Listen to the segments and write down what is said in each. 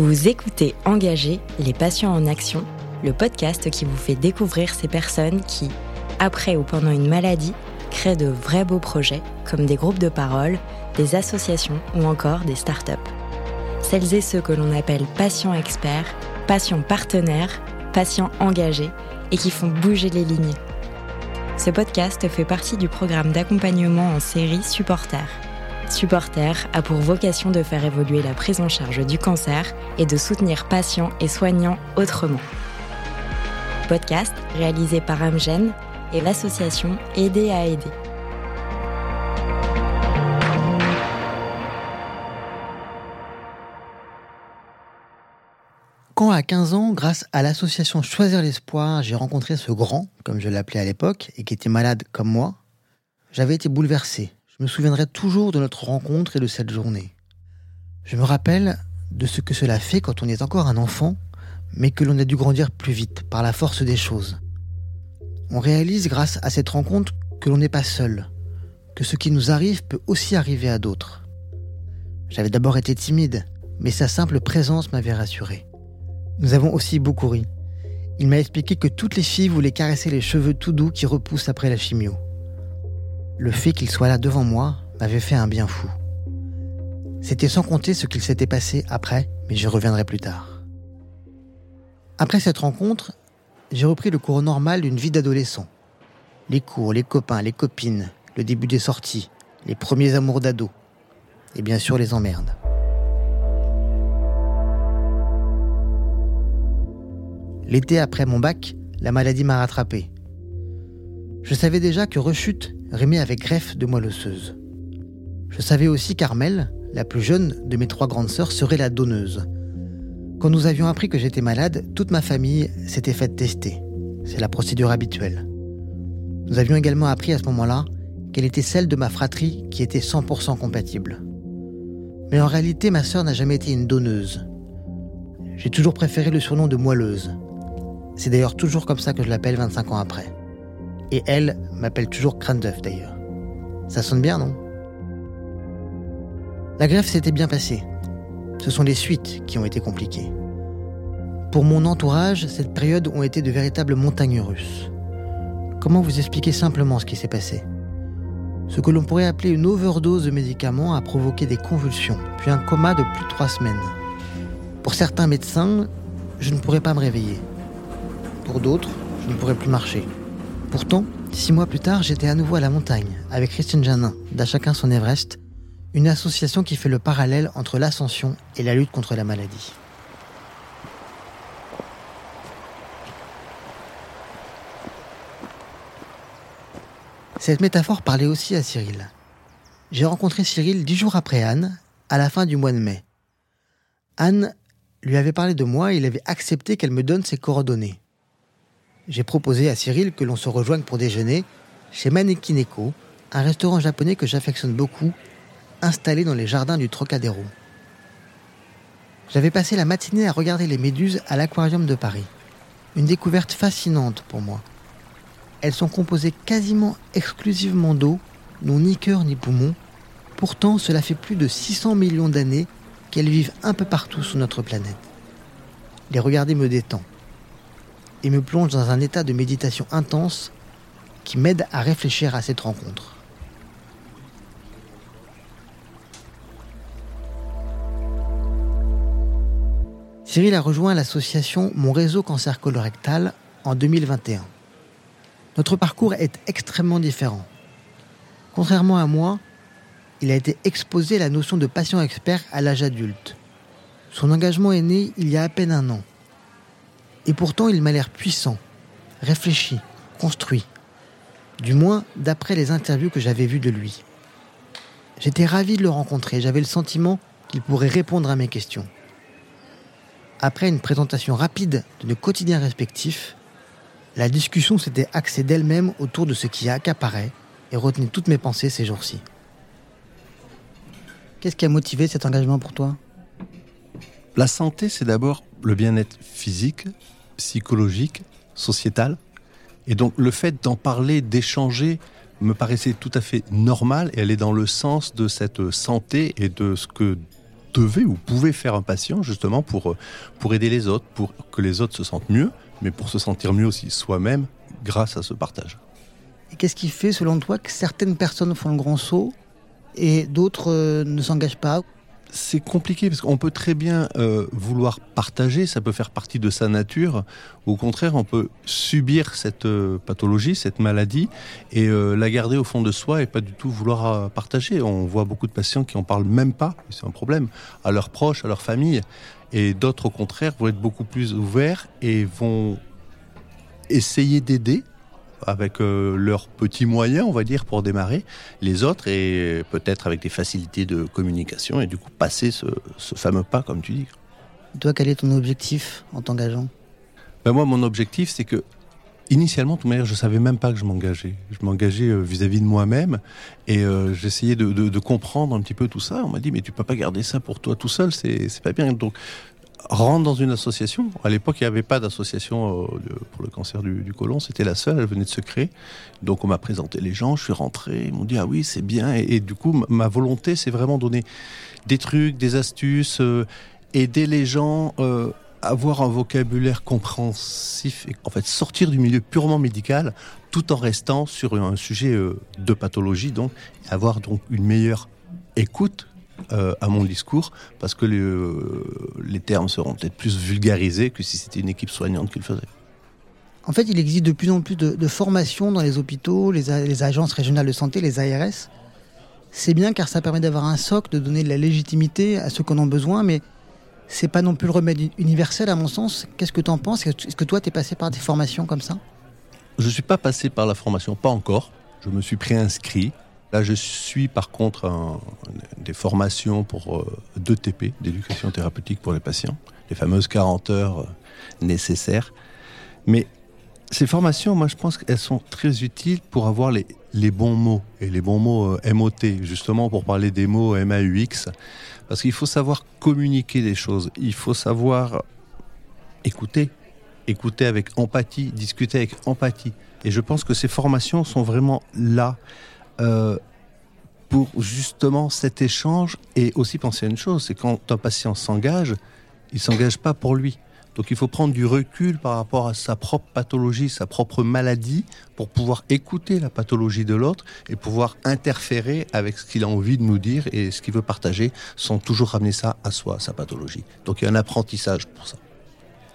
Vous écoutez Engagé, les patients en action, le podcast qui vous fait découvrir ces personnes qui, après ou pendant une maladie, créent de vrais beaux projets comme des groupes de parole, des associations ou encore des startups. Celles et ceux que l'on appelle patients experts, patients partenaires, patients engagés et qui font bouger les lignes. Ce podcast fait partie du programme d'accompagnement en série Supporter. Supporter a pour vocation de faire évoluer la prise en charge du cancer et de soutenir patients et soignants autrement. Podcast réalisé par Amgen et l'association Aider à aider. Quand à 15 ans, grâce à l'association Choisir l'espoir, j'ai rencontré ce grand, comme je l'appelais à l'époque, et qui était malade comme moi, j'avais été bouleversé. Je me souviendrai toujours de notre rencontre et de cette journée. Je me rappelle de ce que cela fait quand on est encore un enfant, mais que l'on a dû grandir plus vite par la force des choses. On réalise grâce à cette rencontre que l'on n'est pas seul, que ce qui nous arrive peut aussi arriver à d'autres. J'avais d'abord été timide, mais sa simple présence m'avait rassuré. Nous avons aussi beaucoup ri. Il m'a expliqué que toutes les filles voulaient caresser les cheveux tout doux qui repoussent après la chimio. Le fait qu'il soit là devant moi m'avait fait un bien fou. C'était sans compter ce qu'il s'était passé après, mais j'y reviendrai plus tard. Après cette rencontre, j'ai repris le cours normal d'une vie d'adolescent. Les cours, les copains, les copines, le début des sorties, les premiers amours d'ado, et bien sûr les emmerdes. L'été après mon bac, la maladie m'a rattrapé. Je savais déjà que rechute rimait avec greffe de moelle osseuse. Je savais aussi qu'Armel, la plus jeune de mes trois grandes sœurs, serait la donneuse. Quand nous avions appris que j'étais malade, toute ma famille s'était faite tester. C'est la procédure habituelle. Nous avions également appris à ce moment-là qu'elle était celle de ma fratrie qui était 100% compatible. Mais en réalité, ma sœur n'a jamais été une donneuse. J'ai toujours préféré le surnom de moelleuse, c'est d'ailleurs toujours comme ça que je l'appelle 25 ans après. Et elle m'appelle toujours crâne d'œuf d'ailleurs. Ça sonne bien, non? La greffe s'était bien passée. Ce sont les suites qui ont été compliquées. Pour mon entourage, cette période ont été de véritables montagnes russes. Comment vous expliquer simplement ce qui s'est passé? Ce que l'on pourrait appeler une overdose de médicaments a provoqué des convulsions, puis un coma de plus de trois semaines. Pour certains médecins, je ne pourrais pas me réveiller. Pour d'autres, je ne pourrais plus marcher. Pourtant, six mois plus tard, j'étais à nouveau à la montagne avec Christine Janin, d'À chacun son Everest, une association qui fait le parallèle entre l'ascension et la lutte contre la maladie. Cette métaphore parlait aussi à Cyril. J'ai rencontré Cyril dix jours après Anne, à la fin du mois de mai. Anne lui avait parlé de moi et il avait accepté qu'elle me donne ses coordonnées j'ai proposé à Cyril que l'on se rejoigne pour déjeuner chez Manekineko, un restaurant japonais que j'affectionne beaucoup, installé dans les jardins du Trocadéro. J'avais passé la matinée à regarder les méduses à l'aquarium de Paris. Une découverte fascinante pour moi. Elles sont composées quasiment exclusivement d'eau, n'ont ni cœur ni poumon. Pourtant, cela fait plus de 600 millions d'années qu'elles vivent un peu partout sur notre planète. Les regarder me détend et me plonge dans un état de méditation intense qui m'aide à réfléchir à cette rencontre. Cyril a rejoint l'association Mon réseau cancer colorectal en 2021. Notre parcours est extrêmement différent. Contrairement à moi, il a été exposé à la notion de patient expert à l'âge adulte. Son engagement est né il y a à peine un an. Et pourtant, il m'a l'air puissant, réfléchi, construit. Du moins, d'après les interviews que j'avais vues de lui. J'étais ravi de le rencontrer, j'avais le sentiment qu'il pourrait répondre à mes questions. Après une présentation rapide de nos quotidiens respectifs, la discussion s'était axée d'elle-même autour de ce qui accaparait et retenait toutes mes pensées ces jours-ci. Qu'est-ce qui a motivé cet engagement pour toi? La santé, c'est d'abord le bien-être physique, psychologique, sociétal. Et donc le fait d'en parler, d'échanger, me paraissait tout à fait normal et elle est dans le sens de cette santé et de ce que devait ou pouvait faire un patient justement pour, pour aider les autres, pour que les autres se sentent mieux, mais pour se sentir mieux aussi soi-même grâce à ce partage. Et qu'est-ce qui fait, selon toi, que certaines personnes font le grand saut et d'autres euh, ne s'engagent pas c'est compliqué parce qu'on peut très bien euh, vouloir partager, ça peut faire partie de sa nature. Au contraire, on peut subir cette euh, pathologie, cette maladie, et euh, la garder au fond de soi et pas du tout vouloir partager. On voit beaucoup de patients qui en parlent même pas, c'est un problème, à leurs proches, à leur famille, et d'autres au contraire vont être beaucoup plus ouverts et vont essayer d'aider avec euh, leurs petits moyens, on va dire, pour démarrer, les autres, et peut-être avec des facilités de communication, et du coup passer ce, fameux pas, comme tu dis. Toi, quel est ton objectif en t'engageant? Ben Moi, mon objectif, c'est que Initialement, de toute manière, je savais même pas que je m'engageais. Je m'engageais euh, vis-à-vis de moi-même et euh, j'essayais de, de, comprendre un petit peu tout ça. On m'a dit mais tu peux pas garder ça pour toi tout seul, c'est pas bien. Donc rentre dans une association. À l'époque, il n'y avait pas d'association euh, pour le cancer du, du côlon. C'était la seule. Elle venait de se créer. Donc, on m'a présenté les gens. Je suis rentré. Ils m'ont dit ah oui, c'est bien. Et, du coup, ma volonté, c'est vraiment donner des trucs, des astuces, euh, aider les gens. Euh, avoir un vocabulaire compréhensif et en fait sortir du milieu purement médical tout en restant sur un sujet de pathologie donc avoir donc une meilleure écoute euh, à mon discours parce que les, termes seront peut-être plus vulgarisés que si c'était une équipe soignante qui le faisait. En fait, il existe de plus en plus de, formations dans les hôpitaux, les, les, agences régionales de santé, les ARS. C'est bien car ça permet d'avoir un socle, de donner de la légitimité à ceux qui en ont besoin, mais c'est pas non plus le remède universel à mon sens. Qu'est-ce que tu en penses? Est-ce que toi, tu es passé par des formations comme ça? Je ne suis pas passé par la formation, pas encore. Je me suis préinscrit Là, je suis par contre des formations pour 2 euh, TP, d'éducation thérapeutique pour les patients, les fameuses 40 heures euh, nécessaires. Mais ces formations, moi, je pense qu'elles sont très utiles pour avoir les, les bons mots et les bons mots euh, MOT, justement pour parler des mots MAUX. Parce qu'il faut savoir communiquer des choses, il faut savoir écouter, écouter avec empathie, discuter avec empathie. Et je pense que ces formations sont vraiment là euh, pour justement cet échange et aussi penser à une chose, c'est quand un patient s'engage, il s'engage pas pour lui. Donc il faut prendre du recul par rapport à sa propre pathologie, sa propre maladie, pour pouvoir écouter la pathologie de l'autre et pouvoir interférer avec ce qu'il a envie de nous dire et ce qu'il veut partager, sans toujours ramener ça à soi, sa pathologie. Donc il y a un apprentissage pour ça.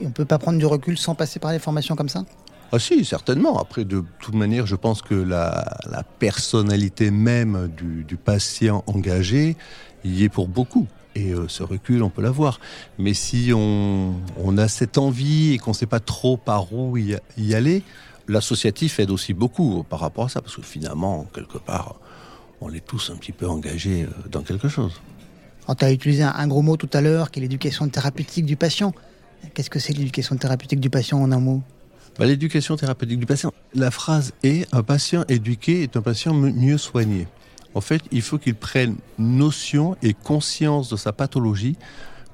Et on peut pas prendre du recul sans passer par les formations comme ça? Ah si, certainement. Après, de toute manière, je pense que la, personnalité même du, patient engagé y est pour beaucoup. Et euh, ce recul, on peut l'avoir. Mais si on, a cette envie et qu'on ne sait pas trop par où y, aller, l'associatif aide aussi beaucoup par rapport à ça. Parce que finalement, quelque part, on est tous un petit peu engagés euh, dans quelque chose. Tu as utilisé un gros mot tout à l'heure, qui est l'éducation thérapeutique du patient. Qu'est-ce que c'est l'éducation thérapeutique du patient en un mot? Bah, l'éducation thérapeutique du patient. La phrase est un patient éduqué est un patient mieux soigné. En fait, il faut qu'il prenne notion et conscience de sa pathologie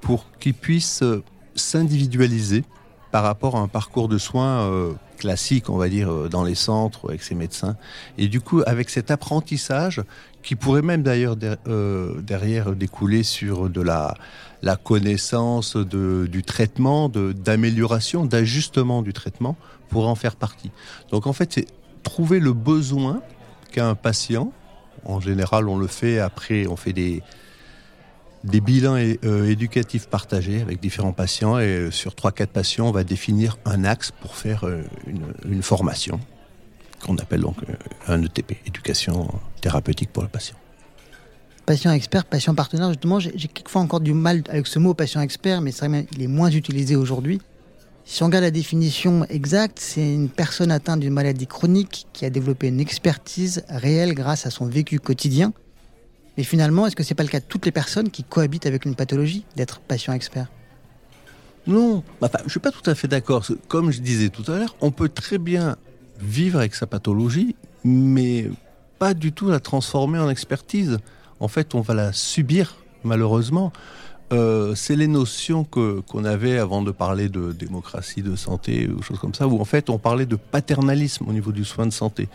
pour qu'il puisse euh, s'individualiser par rapport à un parcours de soins euh, classique, on va dire, euh, dans les centres avec ses médecins. Et du coup, avec cet apprentissage, qui pourrait même d'ailleurs derrière découler sur de la, la connaissance de, du traitement, d'amélioration, d'ajustement du traitement, pour en faire partie. Donc en fait, c'est trouver le besoin qu'a un patient. En général, on le fait après, on fait des, des bilans euh, éducatifs partagés avec différents patients et euh, sur 3-4 patients, on va définir un axe pour faire euh, une, formation qu'on appelle donc un ETP, éducation thérapeutique pour le patient. Patient expert, patient partenaire, justement, j'ai quelquefois encore du mal avec ce mot patient expert, mais c'est vrai qu'il est moins utilisé aujourd'hui. Si on regarde la définition exacte, c'est une personne atteinte d'une maladie chronique qui a développé une expertise réelle grâce à son vécu quotidien. Mais finalement, est-ce que c'est pas le cas de toutes les personnes qui cohabitent avec une pathologie d'être patient expert? Non, enfin, je suis pas tout à fait d'accord. Comme je disais tout à l'heure, on peut très bien vivre avec sa pathologie, mais pas du tout la transformer en expertise. En fait, on va la subir, malheureusement. Euh, c'est les notions que qu'on avait avant de parler de démocratie de santé ou choses comme ça, où en fait on parlait de paternalisme au niveau du soin de santé.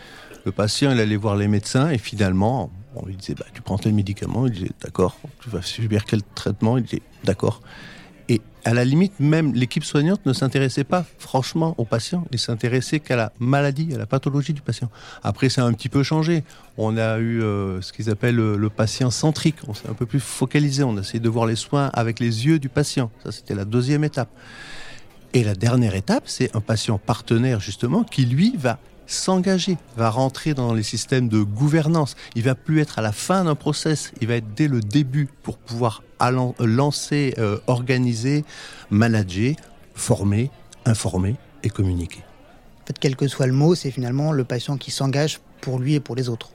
Le patient, il allait voir les médecins et finalement, On lui disait, bah, tu prends tel médicament, il disait, d'accord. Tu vas subir quel traitement, il disait, d'accord. Et à la limite, même l'équipe soignante ne s'intéressait pas franchement au patient, il s'intéressait qu'à la maladie, à la pathologie du patient. Après, ça a un petit peu changé. On a eu euh, ce qu'ils appellent le, le, patient centrique. On s'est un peu plus focalisé. On a essayé de voir les soins avec les yeux du patient. Ça, c'était la deuxième étape. Et la dernière étape, c'est un patient partenaire, justement, qui, lui, va s'engager, va rentrer dans les systèmes de gouvernance. Il va plus être à la fin d'un process, il va être dès le début pour pouvoir lancer, euh, organiser, manager, former, informer et communiquer. En fait, quel que soit le mot, c'est finalement le patient qui s'engage pour lui et pour les autres.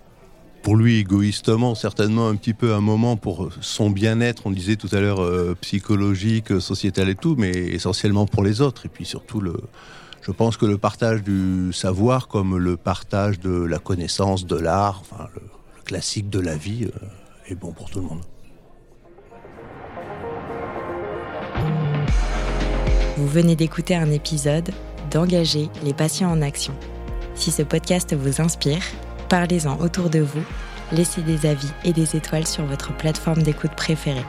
Pour lui, égoïstement, certainement un petit peu un moment pour son bien-être, on disait tout à l'heure euh, psychologique, sociétal et tout, mais essentiellement pour les autres. Et puis surtout le, je pense que le partage du savoir, comme le partage de la connaissance, de l'art, le, classique de la vie, euh, est bon pour tout le monde. Vous venez d'écouter un épisode d'Engager les patients en action. Si ce podcast vous inspire, parlez-en autour de vous, laissez des avis et des étoiles sur votre plateforme d'écoute préférée.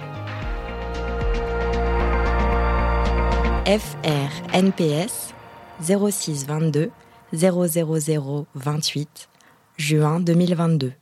FRNPS 06 22 000 28 juin 2022.